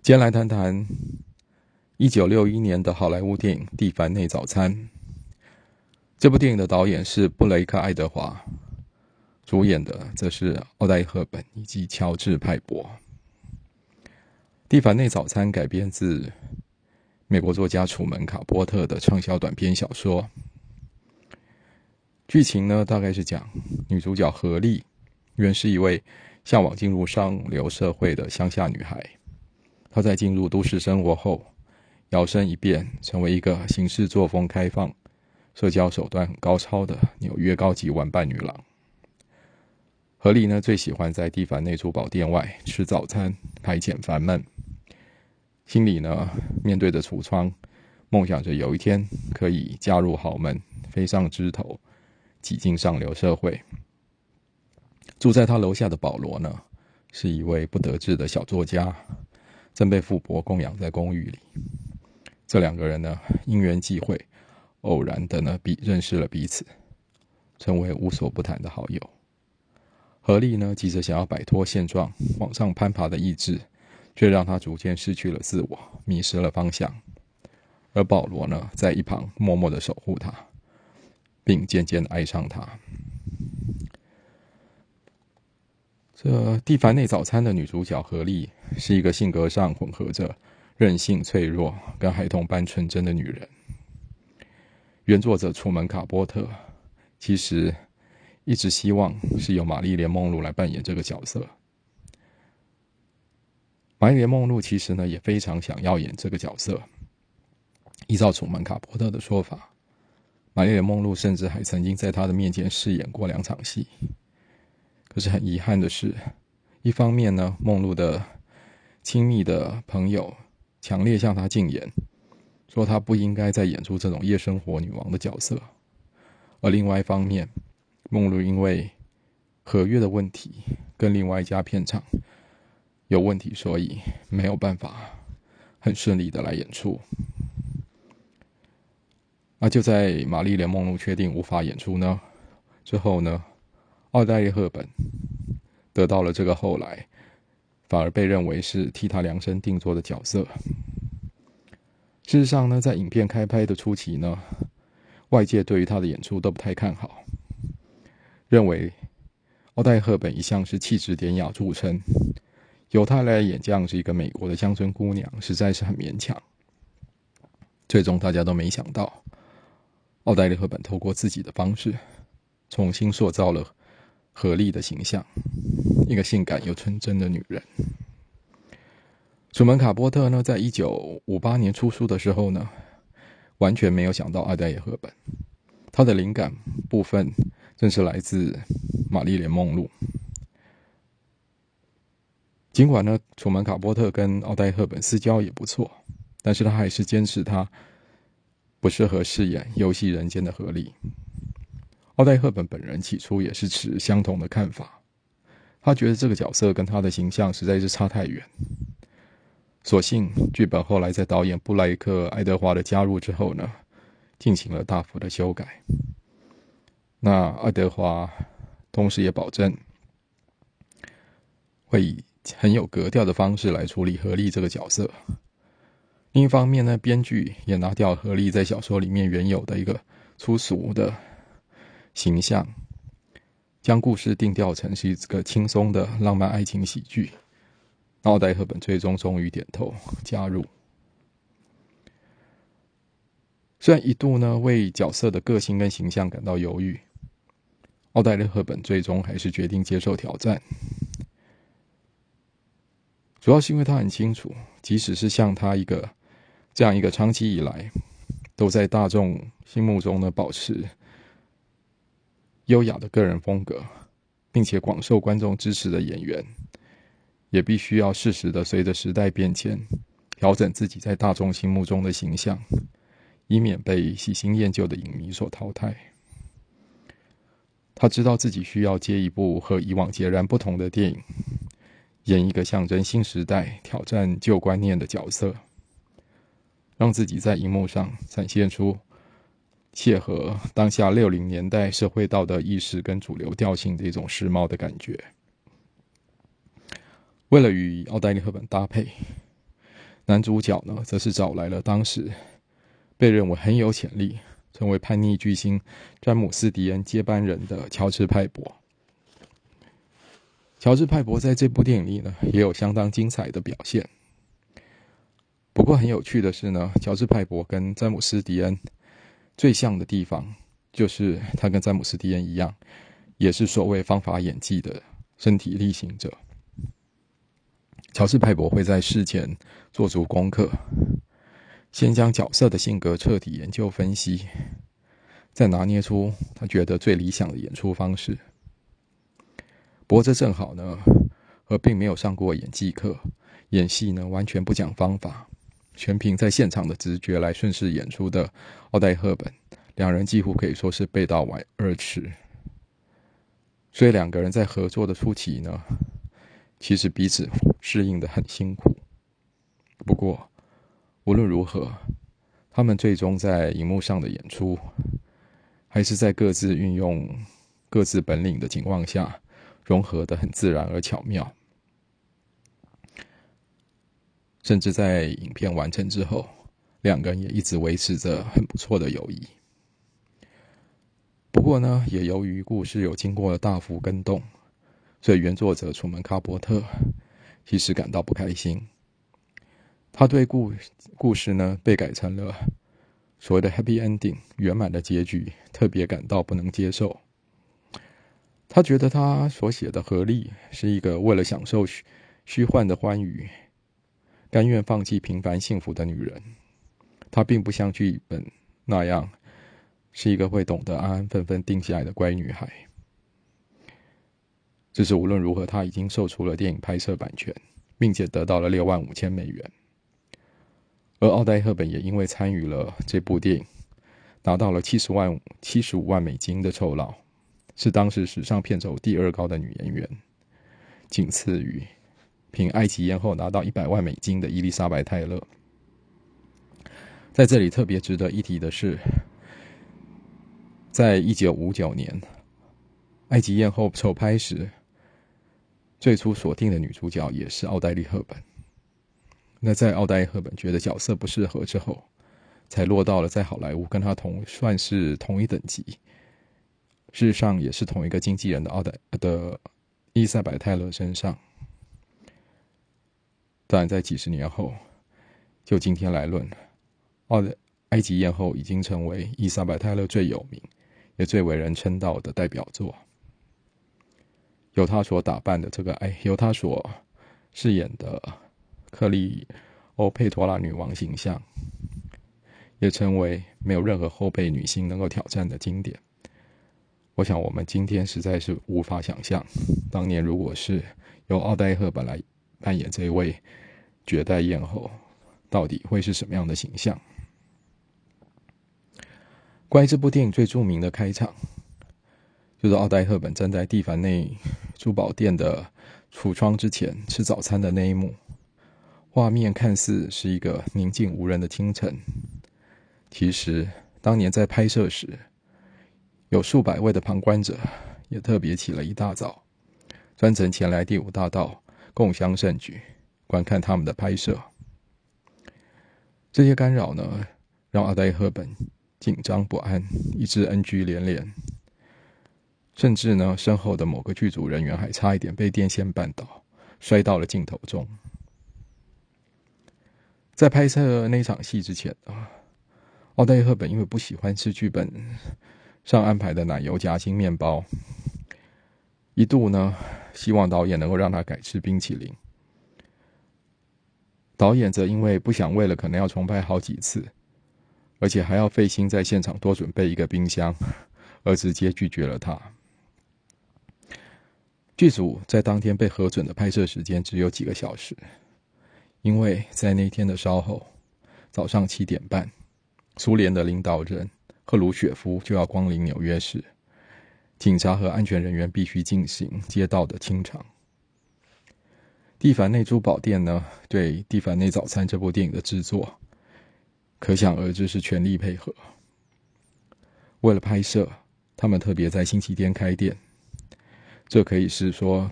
今天来谈谈一九六一年的好莱坞电影《蒂凡内早餐》。这部电影的导演是布雷克·爱德华，主演的则是奥黛丽·赫本以及乔治·派博。《蒂凡内早餐》改编自美国作家楚门·卡波特的畅销短篇小说。剧情呢，大概是讲女主角何丽，原是一位向往进入上流社会的乡下女孩。她在进入都市生活后，摇身一变成为一个行事作风开放、社交手段很高超的纽约高级玩伴女郎。何丽呢，最喜欢在蒂凡内珠宝店外吃早餐，排遣烦闷。心里呢，面对着橱窗，梦想着有一天可以嫁入豪门，飞上枝头。挤进上流社会，住在他楼下的保罗呢，是一位不得志的小作家，正被富婆供养在公寓里。这两个人呢，因缘际会，偶然的呢，彼认识了彼此，成为无所不谈的好友。何丽呢，急着想要摆脱现状，往上攀爬的意志，却让他逐渐失去了自我，迷失了方向。而保罗呢，在一旁默默的守护他。并渐渐爱上他。这蒂凡内早餐的女主角何丽是一个性格上混合着任性、脆弱跟孩童般纯真的女人。原作者楚门·卡波特其实一直希望是由玛丽莲·梦露来扮演这个角色。玛丽莲·梦露其实呢也非常想要演这个角色。依照楚门·卡波特的说法。玛丽莲·梦露甚至还曾经在他的面前饰演过两场戏。可是很遗憾的是，一方面呢，梦露的亲密的朋友强烈向她进言，说她不应该再演出这种夜生活女王的角色；而另外一方面，梦露因为合约的问题跟另外一家片场有问题，所以没有办法很顺利的来演出。那就在玛丽莲·梦露确定无法演出呢之后呢，奥黛丽·赫本得到了这个后来反而被认为是替她量身定做的角色。事实上呢，在影片开拍的初期呢，外界对于她的演出都不太看好，认为奥黛丽·赫本一向是气质典雅著称，由她来演这样是一个美国的乡村姑娘，实在是很勉强。最终大家都没想到。奥黛丽·赫本透过自己的方式，重新塑造了何丽的形象，一个性感又纯真的女人。楚门·卡波特呢，在一九五八年出书的时候呢，完全没有想到奥黛丽·赫本，他的灵感部分正是来自玛丽莲·梦露。尽管呢，楚门·卡波特跟奥黛·赫本私交也不错，但是他还是坚持他。不适合饰演游戏人间的何丽。奥黛赫本本人起初也是持相同的看法，他觉得这个角色跟他的形象实在是差太远。所幸剧本后来在导演布莱克·爱德华的加入之后呢，进行了大幅的修改。那爱德华同时也保证会以很有格调的方式来处理何丽这个角色。另一方面呢，编剧也拿掉何丽在小说里面原有的一个粗俗的形象，将故事定调成是一个轻松的浪漫爱情喜剧。奥黛赫本最终终于点头加入，虽然一度呢为角色的个性跟形象感到犹豫，奥黛丽赫本最终还是决定接受挑战。主要是因为他很清楚，即使是像他一个。这样一个长期以来都在大众心目中呢保持优雅的个人风格，并且广受观众支持的演员，也必须要适时的随着时代变迁调整自己在大众心目中的形象，以免被喜新厌旧的影迷所淘汰。他知道自己需要接一部和以往截然不同的电影，演一个象征新时代、挑战旧观念的角色。让自己在荧幕上展现出切合当下六零年代社会道德意识跟主流调性的一种时髦的感觉。为了与奥黛丽·赫本搭配，男主角呢，则是找来了当时被认为很有潜力成为叛逆巨星詹姆斯·迪恩接班人的乔治·派博。乔治·派博在这部电影里呢，也有相当精彩的表现。不过很有趣的是呢，乔治·派博跟詹姆斯·迪恩最像的地方，就是他跟詹姆斯·迪恩一样，也是所谓方法演技的身体力行者。乔治·派博会在事前做足功课，先将角色的性格彻底研究分析，再拿捏出他觉得最理想的演出方式。不过这正好呢，和并没有上过演技课、演戏呢完全不讲方法、全凭在现场的直觉来顺势演出的奥黛赫本，两人几乎可以说是背道而驰。所以两个人在合作的初期呢，其实彼此适应的很辛苦。不过无论如何，他们最终在荧幕上的演出，还是在各自运用各自本领的情况下。融合的很自然而巧妙，甚至在影片完成之后，两个人也一直维持着很不错的友谊。不过呢，也由于故事有经过了大幅更动，所以原作者楚门卡伯特其实感到不开心。他对故故事呢被改成了所谓的 happy ending 圆满的结局，特别感到不能接受。他觉得他所写的合力是一个为了享受虚虚幻的欢愉，甘愿放弃平凡幸福的女人。她并不像剧本那样是一个会懂得安安分分定下来的乖女孩。只是无论如何，她已经售出了电影拍摄版权，并且得到了六万五千美元。而奥黛赫本也因为参与了这部电影，拿到了七十万七十五万美金的酬劳。是当时史上片酬第二高的女演员，仅次于凭《埃及艳后》拿到一百万美金的伊丽莎白·泰勒。在这里特别值得一提的是，在一九五九年《埃及艳后》首拍时，最初锁定的女主角也是奥黛丽·赫本。那在奥黛丽·赫本觉得角色不适合之后，才落到了在好莱坞跟她同算是同一等级。事实上，也是同一个经纪人的奥黛的伊丽莎白泰勒身上。当然，在几十年后，就今天来论，奥的埃及艳后已经成为伊莎白泰勒最有名也最为人称道的代表作。由她所打扮的这个哎，由她所饰演的克利欧佩托拉女王形象，也成为没有任何后辈女性能够挑战的经典。我想，我们今天实在是无法想象，当年如果是由奥黛赫本来扮演这一位绝代艳后，到底会是什么样的形象？关于这部电影最著名的开场，就是奥黛赫本站在蒂凡内珠宝店的橱窗之前吃早餐的那一幕。画面看似是一个宁静无人的清晨，其实当年在拍摄时。有数百位的旁观者也特别起了一大早，专程前来第五大道共襄盛举，观看他们的拍摄。这些干扰呢，让阿黛赫本紧张不安，以致 NG 连连，甚至呢，身后的某个剧组人员还差一点被电线绊倒，摔到了镜头中。在拍摄那场戏之前啊，奥黛赫本因为不喜欢吃剧本。上安排的奶油夹心面包，一度呢，希望导演能够让他改吃冰淇淋。导演则因为不想为了可能要重拍好几次，而且还要费心在现场多准备一个冰箱，而直接拒绝了他。剧组在当天被核准的拍摄时间只有几个小时，因为在那天的稍后，早上七点半，苏联的领导人。赫鲁雪夫就要光临纽约市，警察和安全人员必须进行街道的清场。蒂凡内珠宝店呢，对《蒂凡内早餐》这部电影的制作，可想而知是全力配合。为了拍摄，他们特别在星期天开店，这可以是说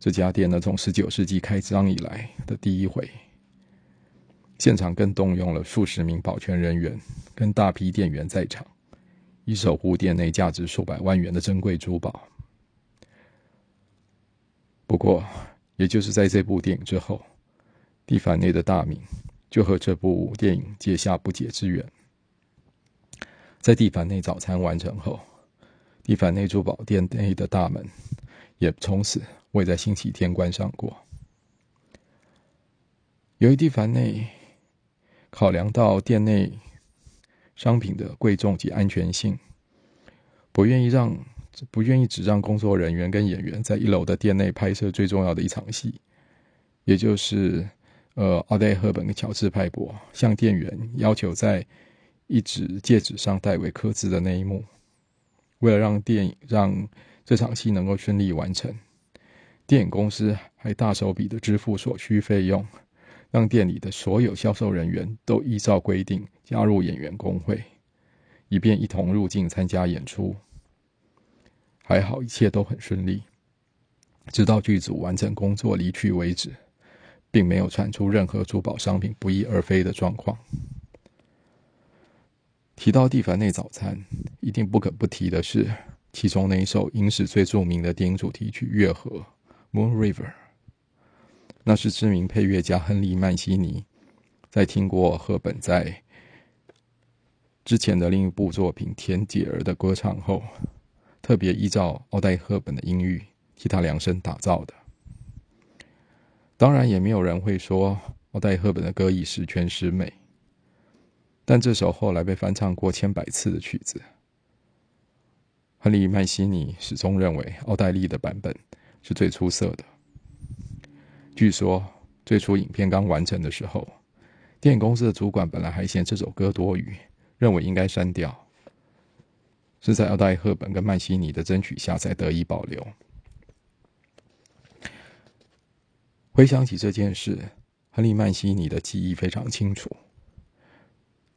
这家店呢从十九世纪开张以来的第一回。现场更动用了数十名保全人员跟大批店员在场，以守护店内价值数百万元的珍贵珠宝。不过，也就是在这部电影之后，蒂凡内的大名就和这部电影结下不解之缘。在蒂凡内早餐完成后，蒂凡内珠宝店内的大门也从此未在星期天关上过。由于蒂凡内考量到店内商品的贵重及安全性，不愿意让。不愿意只让工作人员跟演员在一楼的店内拍摄最重要的一场戏，也就是呃，奥黛·赫本跟乔治·派伯向店员要求在一指戒指上代为刻字的那一幕。为了让电影让这场戏能够顺利完成，电影公司还大手笔的支付所需费用，让店里的所有销售人员都依照规定加入演员工会，以便一同入境参加演出。还好，一切都很顺利，直到剧组完成工作离去为止，并没有传出任何珠宝商品不翼而飞的状况。提到蒂凡内早餐，一定不可不提的是其中那一首影史最著名的电影主题曲《月河》（Moon River）。那是知名配乐家亨利·曼西尼在听过赫本在之前的另一部作品《田姐儿》的歌唱后。特别依照奥黛·赫本的音域替他量身打造的。当然，也没有人会说奥黛·赫本的歌艺十全十美。但这首后来被翻唱过千百次的曲子，亨利·曼西尼始终认为奥黛丽的版本是最出色的。据说，最初影片刚完成的时候，电影公司的主管本来还嫌这首歌多余，认为应该删掉。是在奥黛·赫本跟曼西尼的争取下才得以保留。回想起这件事，亨利·曼西尼的记忆非常清楚。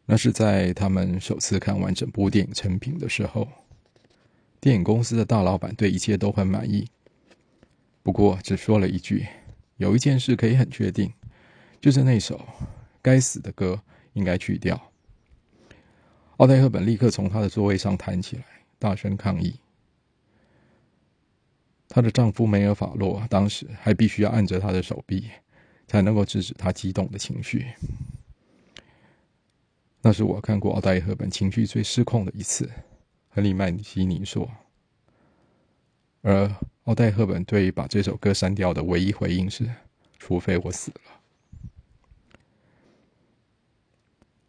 那是在他们首次看完整部电影成品的时候，电影公司的大老板对一切都很满意，不过只说了一句：“有一件事可以很确定，就是那首该死的歌应该去掉。”奥黛·赫本立刻从她的座位上弹起来，大声抗议。她的丈夫梅尔法洛当时还必须要按着她的手臂，才能够制止她激动的情绪。那是我看过奥黛·赫本情绪最失控的一次，亨利·曼西尼说。而奥黛·赫本对于把这首歌删掉的唯一回应是：“除非我死了。”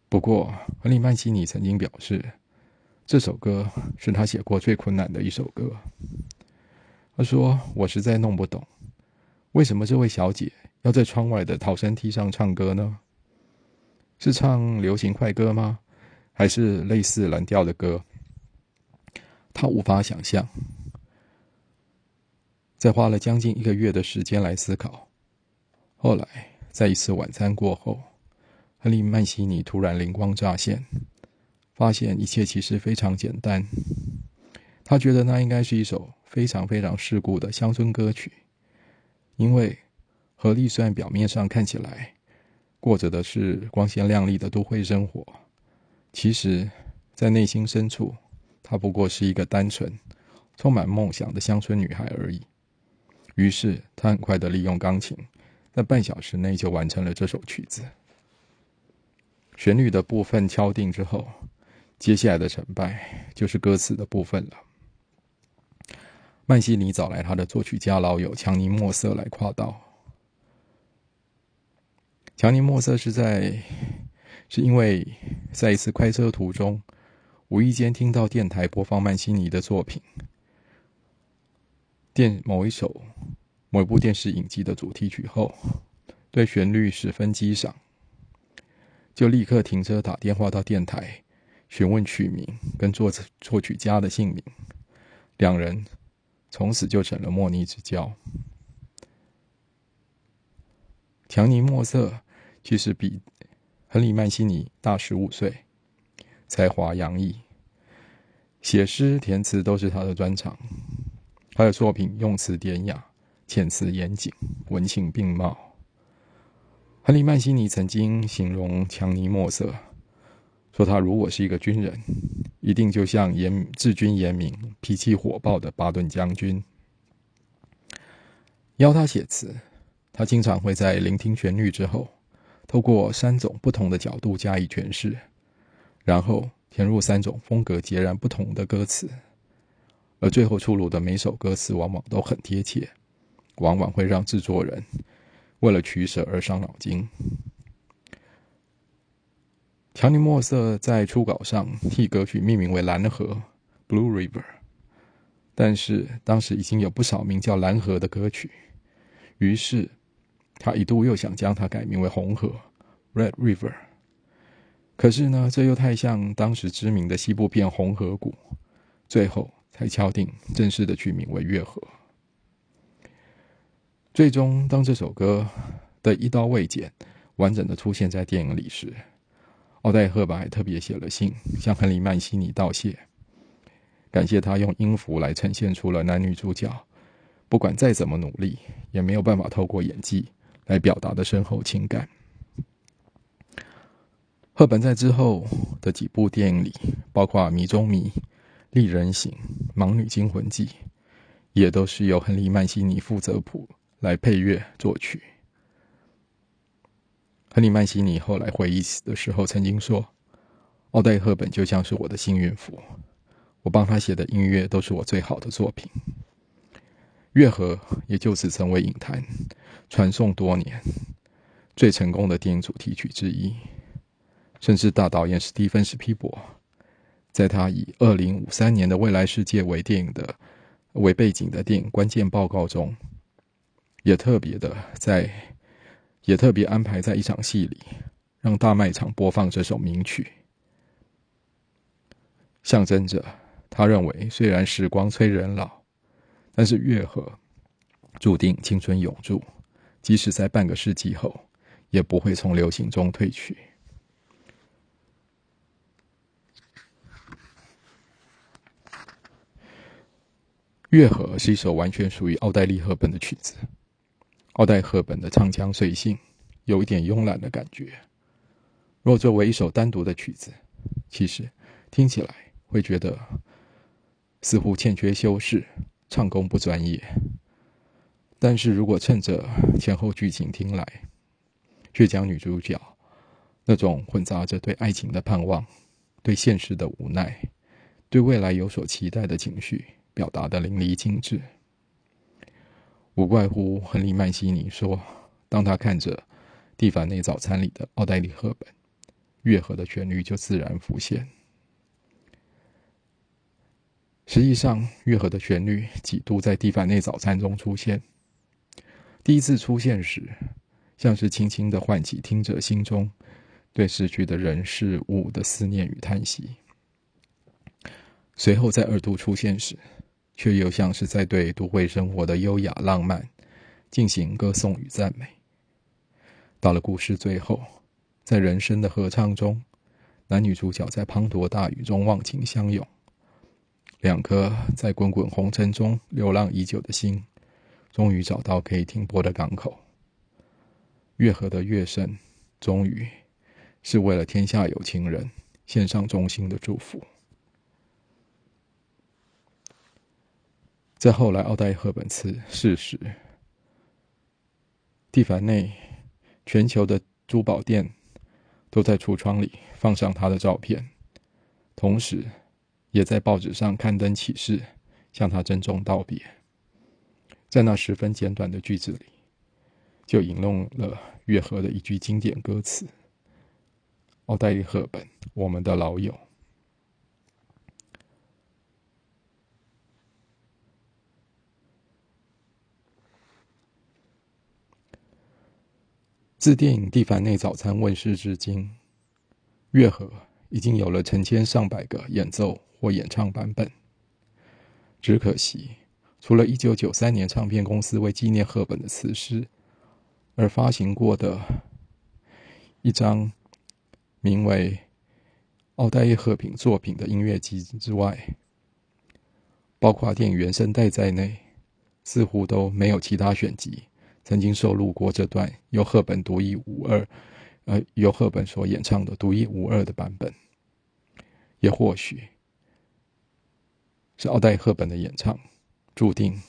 不过，亨利·曼西尼曾经表示，这首歌是他写过最困难的一首歌。他说：“我实在弄不懂，为什么这位小姐要在窗外的逃生梯上唱歌呢？是唱流行快歌吗？还是类似蓝调的歌？他无法想象。在花了将近一个月的时间来思考，后来在一次晚餐过后。”亨利·曼西尼突然灵光乍现，发现一切其实非常简单。他觉得那应该是一首非常非常世故的乡村歌曲，因为何丽虽然表面上看起来过着的是光鲜亮丽的都会生活，其实，在内心深处，她不过是一个单纯、充满梦想的乡村女孩而已。于是，他很快的利用钢琴，在半小时内就完成了这首曲子。旋律的部分敲定之后，接下来的成败就是歌词的部分了。曼西尼找来他的作曲家老友强尼莫瑟来夸道。强尼莫瑟是在是因为在一次开车途中，无意间听到电台播放曼西尼的作品，电某一首某一部电视影集的主题曲后，对旋律十分激赏。就立刻停车，打电话到电台询问曲名跟作作曲家的姓名，两人从此就成了莫逆之交。强尼莫瑟其实比亨利曼西尼大十五岁，才华洋溢，写诗填词都是他的专长。他的作品用词典雅，遣词严谨，文情并茂。亨利·曼西尼曾经形容强尼·莫瑟，说他如果是一个军人，一定就像严治军严明、脾气火爆的巴顿将军。邀他写词，他经常会在聆听旋律之后，透过三种不同的角度加以诠释，然后填入三种风格截然不同的歌词，而最后出炉的每首歌词往往都很贴切，往往会让制作人。为了取舍而伤脑筋。乔尼·莫瑟在初稿上替歌曲命名为《蓝河》（Blue River），但是当时已经有不少名叫《蓝河》的歌曲，于是他一度又想将它改名为《红河》（Red River）。可是呢，这又太像当时知名的西部片《红河谷》，最后才敲定正式的取名为《月河》。最终，当这首歌的一刀未剪、完整的出现在电影里时，奥黛赫本还特别写了信向亨利·曼西尼道谢，感谢他用音符来呈现出了男女主角不管再怎么努力也没有办法透过演技来表达的深厚情感。赫本在之后的几部电影里，包括《迷中迷》《丽人行》《盲女惊魂记》，也都是由亨利·曼西尼负责谱。来配乐作曲。亨利·曼西尼后来回忆的时候曾经说：“奥黛赫本就像是我的幸运符，我帮他写的音乐都是我最好的作品。”月河也就此成为影坛传颂多年最成功的电影主题曲之一。甚至大导演史蒂芬·史皮伯在他以二零五三年的未来世界为电影的为背景的电影关键报告中。也特别的在，也特别安排在一场戏里，让大卖场播放这首名曲，象征着他认为虽然时光催人老，但是月河注定青春永驻，即使在半个世纪后，也不会从流行中退去。月河是一首完全属于奥黛丽·赫本的曲子。奥黛赫本的唱腔随性，有一点慵懒的感觉。若作为一首单独的曲子，其实听起来会觉得似乎欠缺修饰，唱功不专业。但是如果趁着前后剧情听来，却将女主角那种混杂着对爱情的盼望、对现实的无奈、对未来有所期待的情绪表达的淋漓尽致。无怪乎亨利·曼西尼说：“当他看着《蒂凡内早餐》里的奥黛丽·赫本，月河的旋律就自然浮现。实际上，月河的旋律几度在《蒂凡内早餐》中出现。第一次出现时，像是轻轻的唤起听者心中对逝去的人事物的思念与叹息；随后在二度出现时，却又像是在对都会生活的优雅浪漫进行歌颂与赞美。到了故事最后，在人生的合唱中，男女主角在滂沱大雨中忘情相拥，两颗在滚滚红尘中流浪已久的心，终于找到可以停泊的港口。月河的乐声，终于是为了天下有情人献上衷心的祝福。在后来，奥黛赫本次逝时，蒂凡内全球的珠宝店都在橱窗里放上他的照片，同时也在报纸上刊登启事，向他郑重道别。在那十分简短的句子里，就引用了月河的一句经典歌词：“奥黛丽·赫本，我们的老友。”自电影《蒂凡内早餐》问世至今，《月河》已经有了成千上百个演奏或演唱版本。只可惜，除了1993年唱片公司为纪念赫本的辞世而发行过的一张名为《奥黛丽·赫品作品》的音乐集之外，包括电影原声带在内，似乎都没有其他选集。曾经收录过这段由赫本独一无二，呃，由赫本所演唱的独一无二的版本，也或许是奥黛赫本的演唱，注定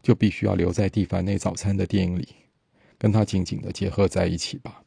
就必须要留在蒂凡内早餐的电影里，跟他紧紧的结合在一起吧。